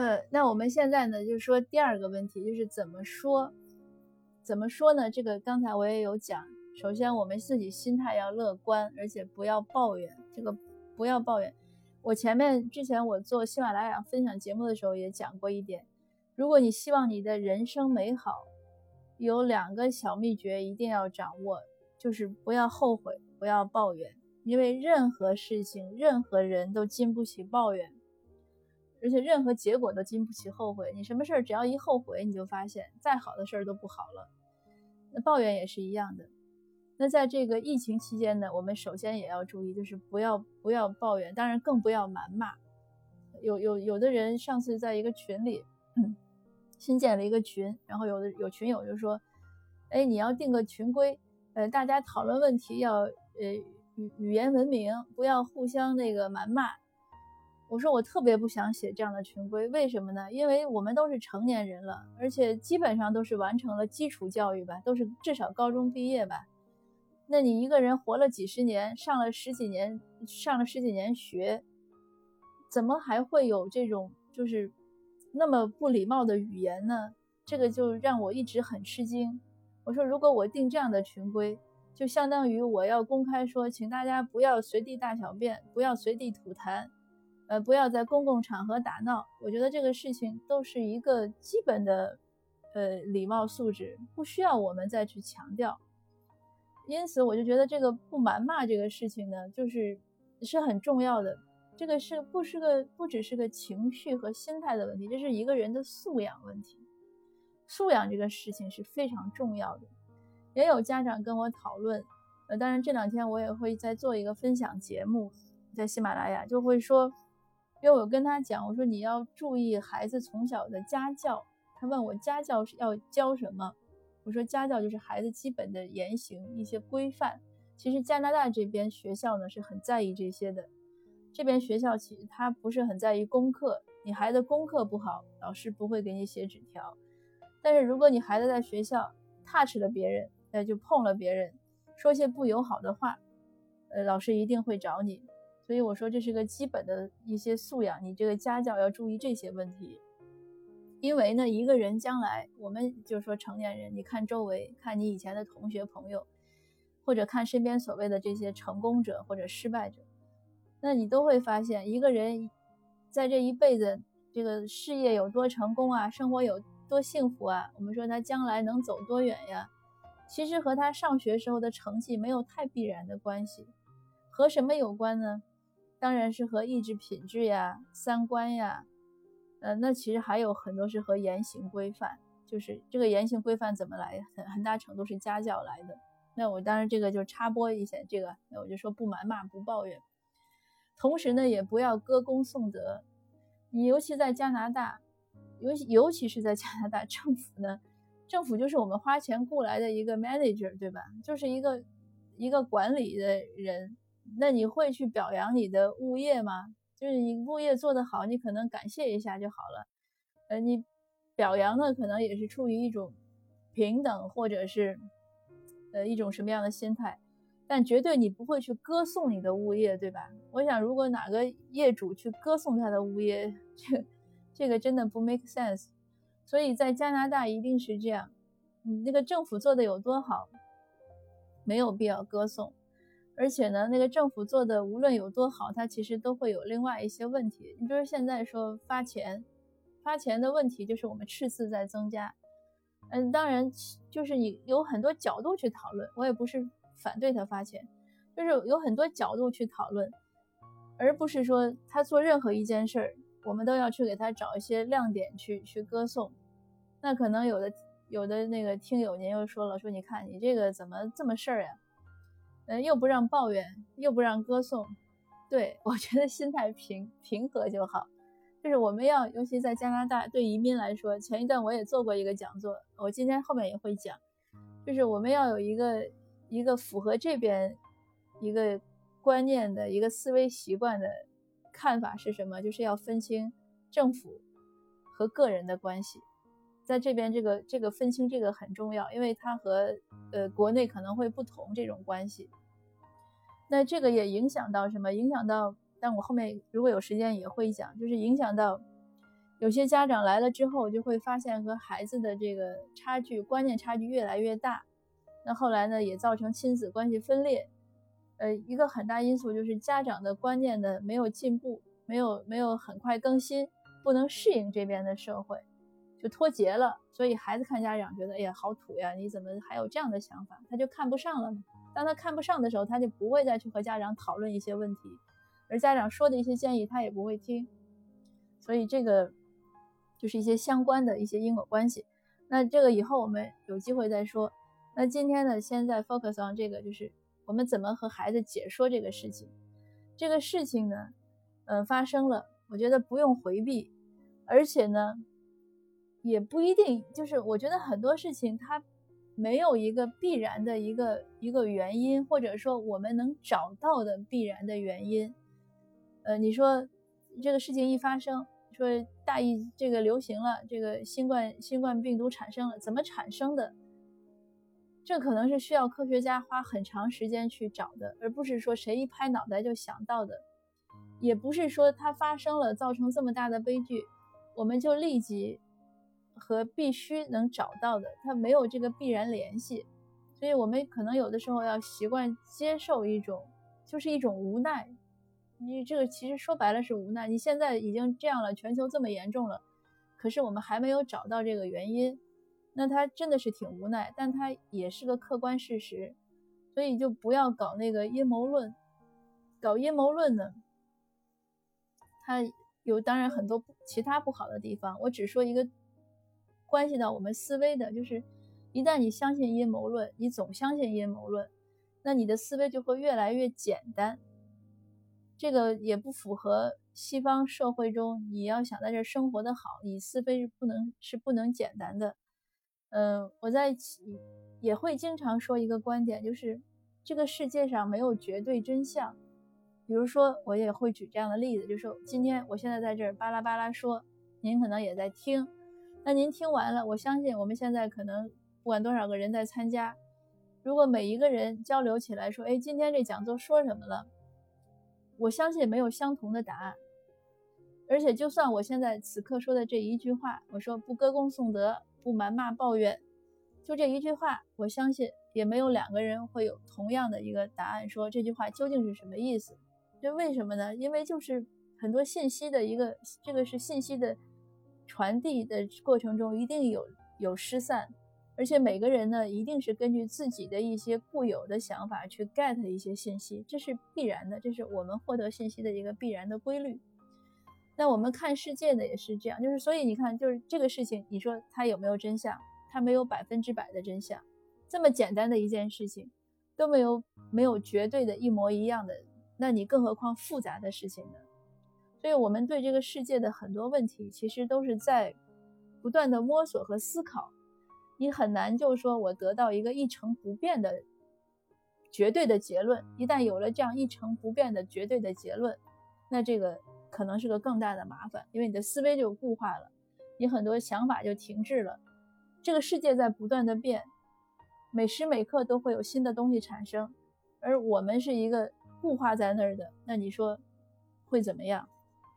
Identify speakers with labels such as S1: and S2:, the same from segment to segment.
S1: 呃，那我们现在呢，就是说第二个问题，就是怎么说？怎么说呢？这个刚才我也有讲，首先我们自己心态要乐观，而且不要抱怨。这个不要抱怨。我前面之前我做喜马拉雅分享节目的时候也讲过一点，如果你希望你的人生美好，有两个小秘诀一定要掌握，就是不要后悔，不要抱怨，因为任何事情、任何人都经不起抱怨。而且任何结果都经不起后悔。你什么事儿只要一后悔，你就发现再好的事儿都不好了。那抱怨也是一样的。那在这个疫情期间呢，我们首先也要注意，就是不要不要抱怨，当然更不要谩骂。有有有的人上次在一个群里，新建了一个群，然后有的有群友就说：“哎，你要定个群规，呃，大家讨论问题要呃语语言文明，不要互相那个谩骂。”我说我特别不想写这样的群规，为什么呢？因为我们都是成年人了，而且基本上都是完成了基础教育吧，都是至少高中毕业吧。那你一个人活了几十年，上了十几年，上了十几年学，怎么还会有这种就是那么不礼貌的语言呢？这个就让我一直很吃惊。我说如果我定这样的群规，就相当于我要公开说，请大家不要随地大小便，不要随地吐痰。呃，不要在公共场合打闹。我觉得这个事情都是一个基本的，呃，礼貌素质，不需要我们再去强调。因此，我就觉得这个不谩骂这个事情呢，就是是很重要的。这个是不是个不只是个情绪和心态的问题，这是一个人的素养问题。素养这个事情是非常重要的。也有家长跟我讨论，呃，当然这两天我也会在做一个分享节目，在喜马拉雅就会说。因为我跟他讲，我说你要注意孩子从小的家教。他问我家教是要教什么？我说家教就是孩子基本的言行一些规范。其实加拿大这边学校呢是很在意这些的。这边学校其实他不是很在意功课，你孩子功课不好，老师不会给你写纸条。但是如果你孩子在学校 touch 了别人，那就碰了别人，说些不友好的话，呃，老师一定会找你。所以我说这是个基本的一些素养，你这个家教要注意这些问题。因为呢，一个人将来，我们就是说成年人，你看周围，看你以前的同学朋友，或者看身边所谓的这些成功者或者失败者，那你都会发现，一个人在这一辈子，这个事业有多成功啊，生活有多幸福啊，我们说他将来能走多远呀，其实和他上学时候的成绩没有太必然的关系，和什么有关呢？当然是和意志品质呀、三观呀，呃，那其实还有很多是和言行规范，就是这个言行规范怎么来，很很大程度是家教来的。那我当然这个就插播一下，这个那我就说不谩骂、不抱怨，同时呢也不要歌功颂德。你尤其在加拿大，尤其尤其是在加拿大政府呢，政府就是我们花钱雇来的一个 manager，对吧？就是一个一个管理的人。那你会去表扬你的物业吗？就是你物业做得好，你可能感谢一下就好了。呃，你表扬的可能也是出于一种平等或者是呃一种什么样的心态，但绝对你不会去歌颂你的物业，对吧？我想，如果哪个业主去歌颂他的物业，这这个真的不 make sense。所以在加拿大一定是这样，你那个政府做的有多好，没有必要歌颂。而且呢，那个政府做的无论有多好，它其实都会有另外一些问题。你比如现在说发钱，发钱的问题就是我们赤字在增加。嗯，当然就是你有很多角度去讨论，我也不是反对他发钱，就是有很多角度去讨论，而不是说他做任何一件事儿，我们都要去给他找一些亮点去去歌颂。那可能有的有的那个听友您又说了，说你看你这个怎么这么事儿呀？嗯，又不让抱怨，又不让歌颂，对我觉得心态平平和就好。就是我们要，尤其在加拿大，对移民来说，前一段我也做过一个讲座，我今天后面也会讲，就是我们要有一个一个符合这边一个观念的一个思维习惯的看法是什么？就是要分清政府和个人的关系。在这边，这个这个分清这个很重要，因为它和呃国内可能会不同这种关系。那这个也影响到什么？影响到，但我后面如果有时间也会讲，就是影响到有些家长来了之后，就会发现和孩子的这个差距、观念差距越来越大。那后来呢，也造成亲子关系分裂。呃，一个很大因素就是家长的观念的没有进步，没有没有很快更新，不能适应这边的社会，就脱节了。所以孩子看家长觉得，哎呀，好土呀！你怎么还有这样的想法？他就看不上了。当他看不上的时候，他就不会再去和家长讨论一些问题，而家长说的一些建议他也不会听。所以这个。就是一些相关的一些因果关系，那这个以后我们有机会再说。那今天呢，先在 focus on 这个，就是我们怎么和孩子解说这个事情。这个事情呢，呃，发生了，我觉得不用回避，而且呢，也不一定，就是我觉得很多事情它没有一个必然的一个一个原因，或者说我们能找到的必然的原因。呃，你说这个事情一发生。说大疫这个流行了，这个新冠新冠病毒产生了，怎么产生的？这可能是需要科学家花很长时间去找的，而不是说谁一拍脑袋就想到的，也不是说它发生了造成这么大的悲剧，我们就立即和必须能找到的，它没有这个必然联系，所以我们可能有的时候要习惯接受一种，就是一种无奈。你这个其实说白了是无奈。你现在已经这样了，全球这么严重了，可是我们还没有找到这个原因，那他真的是挺无奈，但他也是个客观事实，所以就不要搞那个阴谋论。搞阴谋论呢，它有当然很多其他不好的地方。我只说一个关系到我们思维的，就是一旦你相信阴谋论，你总相信阴谋论，那你的思维就会越来越简单。这个也不符合西方社会中，你要想在这生活的好，你思维是不能是不能简单的。嗯，我在也会经常说一个观点，就是这个世界上没有绝对真相。比如说，我也会举这样的例子，就是今天我现在在这儿巴拉巴拉说，您可能也在听。那您听完了，我相信我们现在可能不管多少个人在参加，如果每一个人交流起来说，哎，今天这讲座说什么了？我相信没有相同的答案，而且就算我现在此刻说的这一句话，我说不歌功颂德，不谩骂抱怨，就这一句话，我相信也没有两个人会有同样的一个答案，说这句话究竟是什么意思？这为什么呢？因为就是很多信息的一个，这个是信息的传递的过程中一定有有失散。而且每个人呢，一定是根据自己的一些固有的想法去 get 一些信息，这是必然的，这是我们获得信息的一个必然的规律。那我们看世界呢，也是这样，就是所以你看，就是这个事情，你说它有没有真相？它没有百分之百的真相。这么简单的一件事情，都没有没有绝对的一模一样的，那你更何况复杂的事情呢？所以我们对这个世界的很多问题，其实都是在不断的摸索和思考。你很难就说我得到一个一成不变的绝对的结论。一旦有了这样一成不变的绝对的结论，那这个可能是个更大的麻烦，因为你的思维就固化了，你很多想法就停滞了。这个世界在不断的变，每时每刻都会有新的东西产生，而我们是一个固化在那儿的，那你说会怎么样，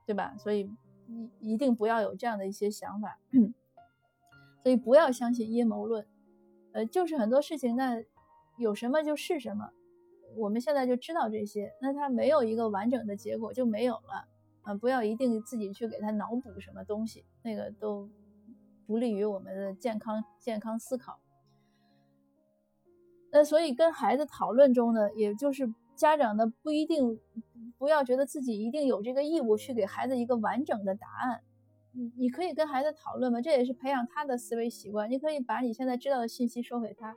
S1: 对吧？所以一一定不要有这样的一些想法。所以不要相信阴谋论，呃，就是很多事情，那有什么就是什么，我们现在就知道这些，那它没有一个完整的结果就没有了，啊，不要一定自己去给他脑补什么东西，那个都不利于我们的健康健康思考。那所以跟孩子讨论中呢，也就是家长呢不一定不要觉得自己一定有这个义务去给孩子一个完整的答案。你你可以跟孩子讨论嘛，这也是培养他的思维习惯。你可以把你现在知道的信息说给他，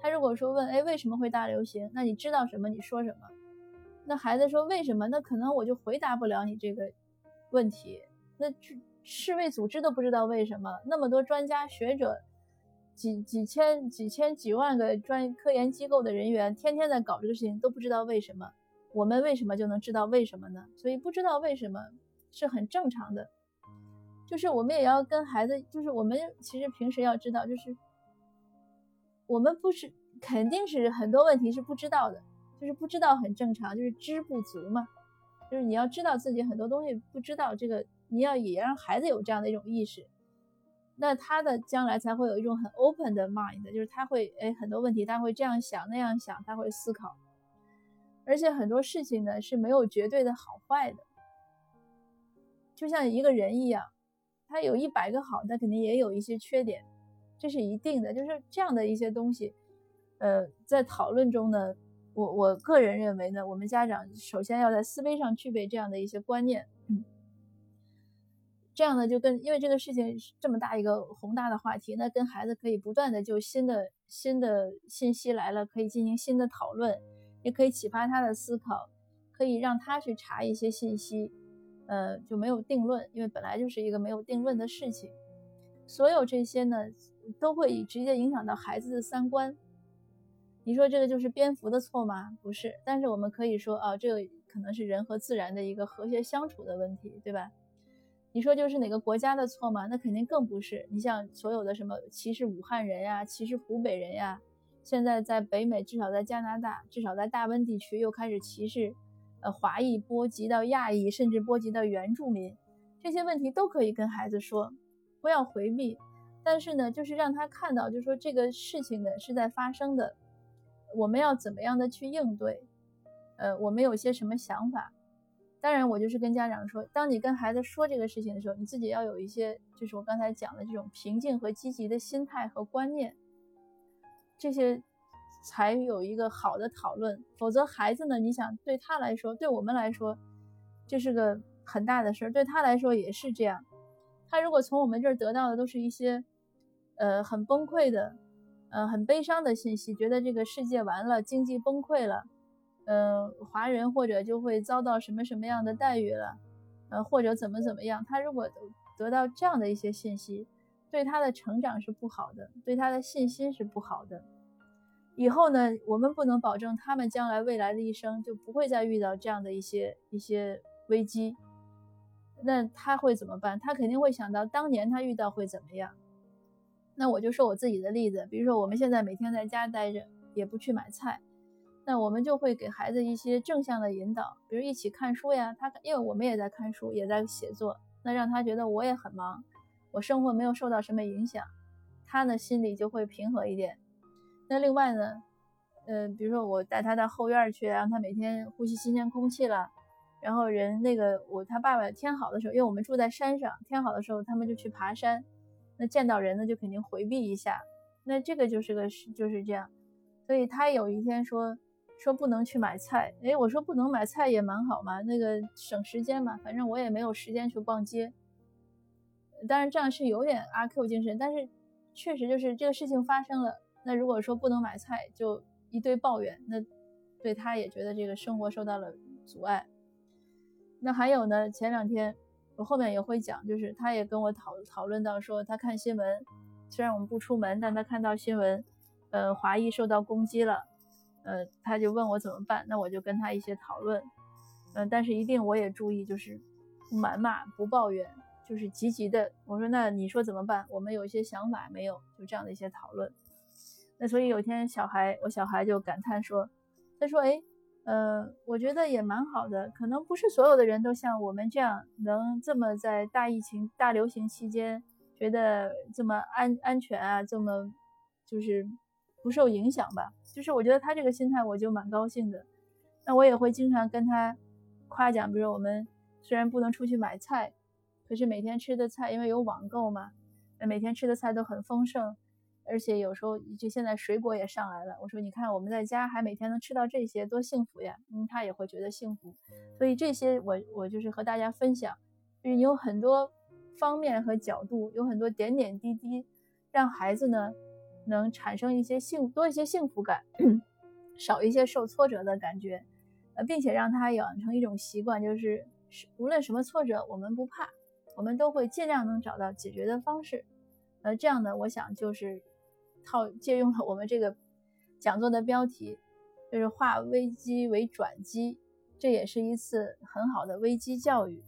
S1: 他如果说问，哎，为什么会大流行？那你知道什么？你说什么？那孩子说为什么？那可能我就回答不了你这个问题。那世卫组织都不知道为什么，那么多专家学者，几几千几千几万个专科研机构的人员，天天在搞这个事情，都不知道为什么。我们为什么就能知道为什么呢？所以不知道为什么是很正常的。就是我们也要跟孩子，就是我们其实平时要知道，就是我们不是肯定是很多问题是不知道的，就是不知道很正常，就是知不足嘛。就是你要知道自己很多东西不知道，这个你要也让孩子有这样的一种意识，那他的将来才会有一种很 open 的 mind，就是他会哎很多问题他会这样想那样想，他会思考，而且很多事情呢是没有绝对的好坏的，就像一个人一样，他有一百个好，他肯定也有一些缺点，这是一定的，就是这样的一些东西，呃，在讨论中呢。我我个人认为呢，我们家长首先要在思维上具备这样的一些观念，这样呢就跟因为这个事情这么大一个宏大的话题，那跟孩子可以不断的就新的新的信息来了，可以进行新的讨论，也可以启发他的思考，可以让他去查一些信息，呃，就没有定论，因为本来就是一个没有定论的事情，所有这些呢都会直接影响到孩子的三观。你说这个就是蝙蝠的错吗？不是，但是我们可以说啊，这个可能是人和自然的一个和谐相处的问题，对吧？你说就是哪个国家的错吗？那肯定更不是。你像所有的什么歧视武汉人呀，歧视湖北人呀，现在在北美，至少在加拿大，至少在大温地区又开始歧视，呃，华裔波及到亚裔，甚至波及到原住民，这些问题都可以跟孩子说，不要回避。但是呢，就是让他看到，就是说这个事情呢是在发生的。我们要怎么样的去应对？呃，我们有些什么想法？当然，我就是跟家长说，当你跟孩子说这个事情的时候，你自己要有一些，就是我刚才讲的这种平静和积极的心态和观念，这些才有一个好的讨论。否则，孩子呢，你想对他来说，对我们来说，这是个很大的事儿，对他来说也是这样。他如果从我们这儿得到的都是一些，呃，很崩溃的。呃，很悲伤的信息，觉得这个世界完了，经济崩溃了，嗯，华人或者就会遭到什么什么样的待遇了，呃，或者怎么怎么样。他如果得到这样的一些信息，对他的成长是不好的，对他的信心是不好的。以后呢，我们不能保证他们将来未来的一生就不会再遇到这样的一些一些危机。那他会怎么办？他肯定会想到当年他遇到会怎么样。那我就说我自己的例子，比如说我们现在每天在家待着，也不去买菜，那我们就会给孩子一些正向的引导，比如一起看书呀。他因为我们也在看书，也在写作，那让他觉得我也很忙，我生活没有受到什么影响，他呢心里就会平和一点。那另外呢，呃，比如说我带他到后院去，让他每天呼吸新鲜空气了，然后人那个我他爸爸天好的时候，因为我们住在山上，天好的时候他们就去爬山。那见到人呢，就肯定回避一下。那这个就是个就是这样。所以他有一天说说不能去买菜，哎，我说不能买菜也蛮好嘛，那个省时间嘛，反正我也没有时间去逛街。当然这样是有点阿 Q 精神，但是确实就是这个事情发生了。那如果说不能买菜，就一堆抱怨，那对他也觉得这个生活受到了阻碍。那还有呢，前两天。我后面也会讲，就是他也跟我讨讨论到说，他看新闻，虽然我们不出门，但他看到新闻，呃，华裔受到攻击了，呃，他就问我怎么办，那我就跟他一些讨论，嗯，但是一定我也注意，就是不谩骂，不抱怨，就是积极的。我说那你说怎么办？我们有一些想法没有？就这样的一些讨论。那所以有一天小孩，我小孩就感叹说，他说，哎。呃，我觉得也蛮好的，可能不是所有的人都像我们这样能这么在大疫情、大流行期间觉得这么安安全啊，这么就是不受影响吧。就是我觉得他这个心态，我就蛮高兴的。那我也会经常跟他夸奖，比如我们虽然不能出去买菜，可是每天吃的菜，因为有网购嘛，那每天吃的菜都很丰盛。而且有时候就现在水果也上来了，我说你看我们在家还每天能吃到这些，多幸福呀！嗯，他也会觉得幸福。所以这些我我就是和大家分享，就是有很多方面和角度，有很多点点滴滴，让孩子呢能产生一些幸多一些幸福感，少一些受挫折的感觉，呃，并且让他养成一种习惯，就是无论什么挫折我们不怕，我们都会尽量能找到解决的方式。呃，这样呢，我想就是。套借用了我们这个讲座的标题，就是化危机为转机，这也是一次很好的危机教育。